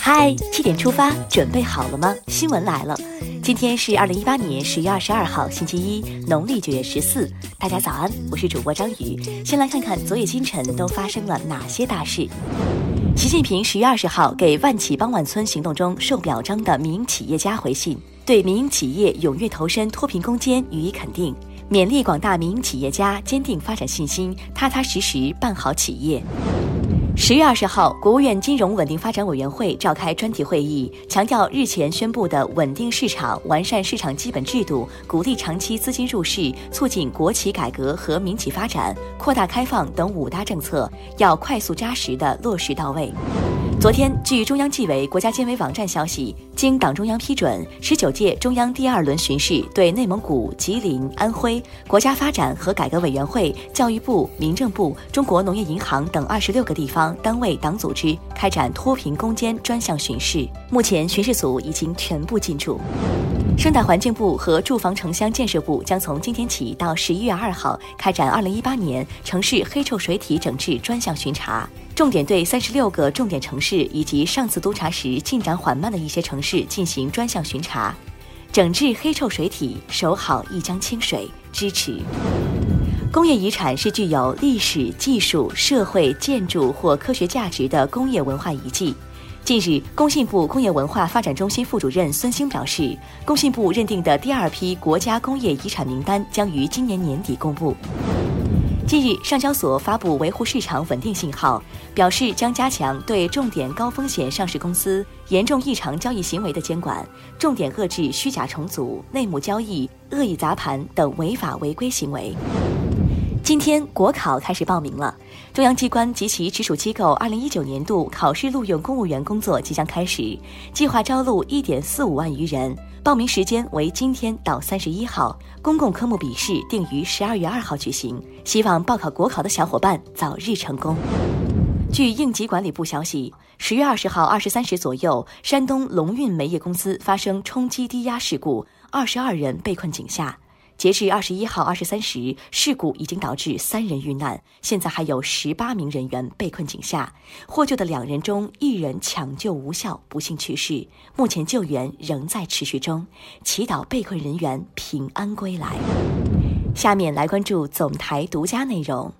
嗨，七点出发，准备好了吗？新闻来了，今天是二零一八年十月二十二号，星期一，农历九月十四。大家早安，我是主播张宇。先来看看昨夜今晨都发生了哪些大事。习近平十月二十号给万企帮万村行动中受表彰的民营企业家回信，对民营企业踊跃投身脱贫攻坚予以肯定，勉励广大民营企业家坚定发展信心，踏踏实实办好企业。十月二十号，国务院金融稳定发展委员会召开专题会议，强调日前宣布的稳定市场、完善市场基本制度、鼓励长期资金入市、促进国企改革和民企发展、扩大开放等五大政策，要快速扎实的落实到位。昨天，据中央纪委国家监委网站消息，经党中央批准，十九届中央第二轮巡视对内蒙古、吉林、安徽国家发展和改革委员会、教育部、民政部、中国农业银行等二十六个地方单位党组织开展脱贫攻坚专项巡视。目前，巡视组已经全部进驻。生态环境部和住房城乡建设部将从今天起到十一月二号开展二零一八年城市黑臭水体整治专项巡查。重点对三十六个重点城市以及上次督查时进展缓慢的一些城市进行专项巡查，整治黑臭水体，守好一江清水。支持。工业遗产是具有历史、技术、社会、建筑或科学价值的工业文化遗迹。近日，工信部工业文化发展中心副主任孙兴表示，工信部认定的第二批国家工业遗产名单将于今年年底公布。近日，上交所发布维护市场稳定信号，表示将加强对重点高风险上市公司严重异常交易行为的监管，重点遏制虚假重组、内幕交易、恶意砸盘等违法违规行为。今天国考开始报名了，中央机关及其直属机构二零一九年度考试录用公务员工作即将开始，计划招录一点四五万余人。报名时间为今天到三十一号，公共科目笔试定于十二月二号举行。希望报考国考的小伙伴早日成功。据应急管理部消息，十月二十号二十三时左右，山东龙运煤业公司发生冲击低压事故，二十二人被困井下。截至二十一号二十三时，事故已经导致三人遇难，现在还有十八名人员被困井下。获救的两人中，一人抢救无效，不幸去世。目前救援仍在持续中，祈祷被困人员平安归来。下面来关注总台独家内容，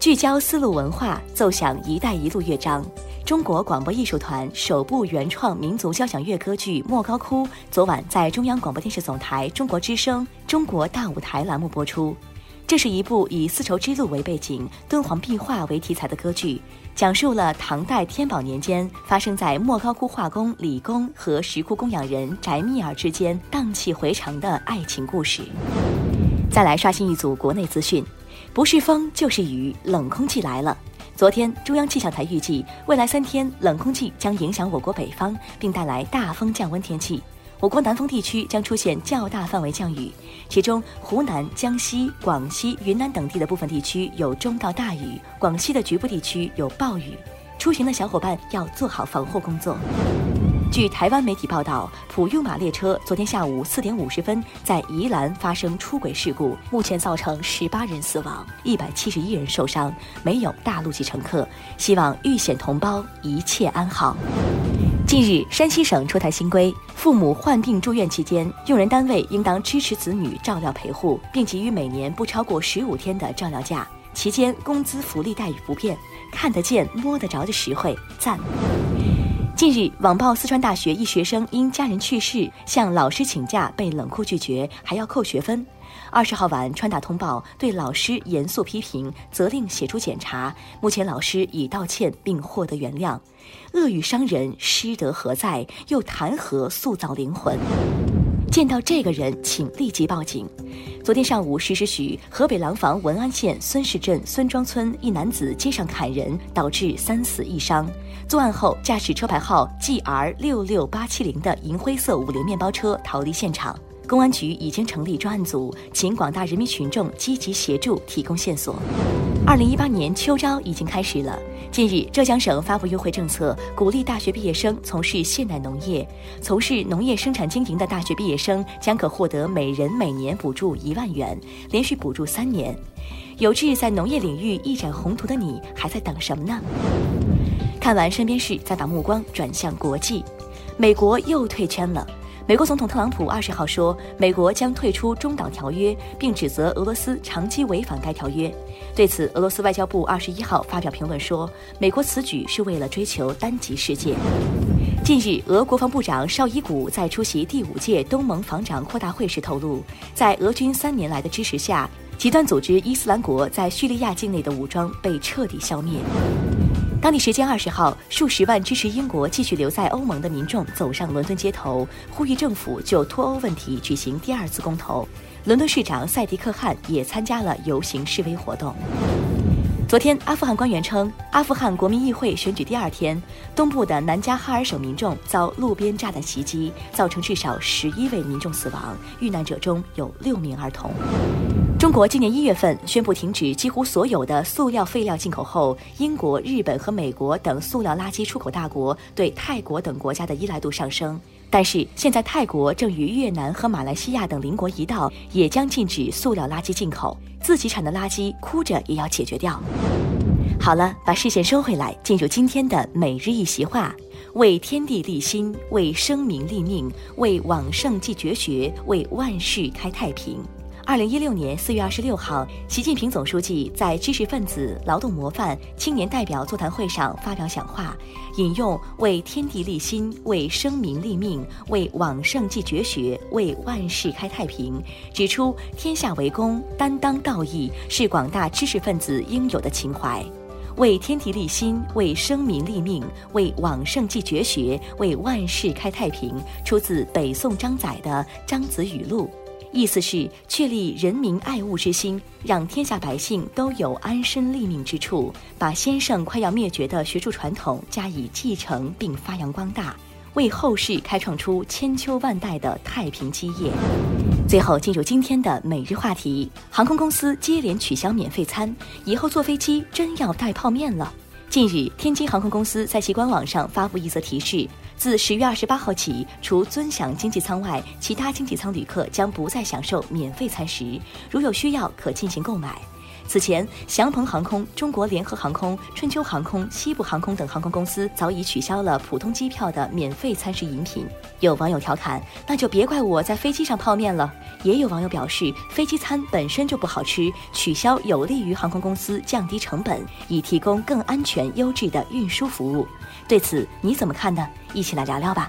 聚焦丝路文化，奏响“一带一路”乐章。中国广播艺术团首部原创民族交响乐歌剧《莫高窟》昨晚在中央广播电视总台中国之声《中国大舞台》栏目播出。这是一部以丝绸之路为背景、敦煌壁画为题材的歌剧，讲述了唐代天宝年间发生在莫高窟画工李公和石窟供养人翟密尔之间荡气回肠的爱情故事。再来刷新一组国内资讯，不是风就是雨，冷空气来了。昨天，中央气象台预计，未来三天冷空气将影响我国北方，并带来大风降温天气。我国南方地区将出现较大范围降雨，其中湖南、江西、广西、云南等地的部分地区有中到大雨，广西的局部地区有暴雨。出行的小伙伴要做好防护工作。据台湾媒体报道，普悠玛列车昨天下午四点五十分在宜兰发生出轨事故，目前造成十八人死亡，一百七十一人受伤，没有大陆籍乘客。希望遇险同胞一切安好。近日，山西省出台新规，父母患病住院期间，用人单位应当支持子女照料陪护，并给予每年不超过十五天的照料假，期间工资福利待遇不变，看得见摸得着的实惠，赞。近日，网曝四川大学一学生因家人去世向老师请假被冷酷拒绝，还要扣学分。二十号晚，川大通报对老师严肃批评，责令写出检查。目前老师已道歉并获得原谅。恶语伤人，师德何在？又谈何塑造灵魂？见到这个人，请立即报警。昨天上午十时许，河北廊坊文安县孙氏镇孙庄村一男子街上砍人，导致三死一伤。作案后，驾驶车牌号 GR 六六八七零的银灰色五菱面包车逃离现场。公安局已经成立专案组，请广大人民群众积极协助提供线索。二零一八年秋招已经开始了。近日，浙江省发布优惠政策，鼓励大学毕业生从事现代农业。从事农业生产经营的大学毕业生将可获得每人每年补助一万元，连续补助三年。有志在农业领域一展宏图的你，还在等什么呢？看完身边事，再把目光转向国际。美国又退圈了。美国总统特朗普二十号说，美国将退出中导条约，并指责俄罗斯长期违反该条约。对此，俄罗斯外交部二十一号发表评论说，美国此举是为了追求单极世界。近日，俄国防部长绍伊古在出席第五届东盟防长扩大会时透露，在俄军三年来的支持下，极端组织伊斯兰国在叙利亚境内的武装被彻底消灭。当地时间二十号，数十万支持英国继续留在欧盟的民众走上伦敦街头，呼吁政府就脱欧问题举行第二次公投。伦敦市长赛迪克汗也参加了游行示威活动。昨天，阿富汗官员称，阿富汗国民议会选举第二天，东部的南加哈尔省民众遭路边炸弹袭击，造成至少十一位民众死亡，遇难者中有六名儿童。中国今年一月份宣布停止几乎所有的塑料废料进口后，英国、日本和美国等塑料垃圾出口大国对泰国等国家的依赖度上升。但是现在泰国正与越南和马来西亚等邻国一道，也将禁止塑料垃圾进口。自己产的垃圾，哭着也要解决掉。好了，把视线收回来，进入今天的每日一席话：为天地立心，为生民立命，为往圣继绝学，为万世开太平。二零一六年四月二十六号，习近平总书记在知识分子、劳动模范、青年代表座谈会上发表讲话，引用“为天地立心，为生民立命，为往圣继绝学，为万世开太平”，指出天下为公、担当道义是广大知识分子应有的情怀。为天地立心，为生民立命，为往圣继绝学，为万世开太平，出自北宋张载的《张子语录》。意思是确立人民爱物之心，让天下百姓都有安身立命之处，把先生快要灭绝的学术传统加以继承并发扬光大，为后世开创出千秋万代的太平基业。最后进入今天的每日话题：航空公司接连取消免费餐，以后坐飞机真要带泡面了。近日，天津航空公司在其官网上发布一则提示：自十月二十八号起，除尊享经济舱外，其他经济舱旅客将不再享受免费餐食，如有需要可进行购买。此前，祥鹏航空、中国联合航空、春秋航空、西部航空等航空公司早已取消了普通机票的免费餐食饮品。有网友调侃：“那就别怪我在飞机上泡面了。”也有网友表示，飞机餐本身就不好吃，取消有利于航空公司降低成本，以提供更安全、优质的运输服务。对此你怎么看呢？一起来聊聊吧。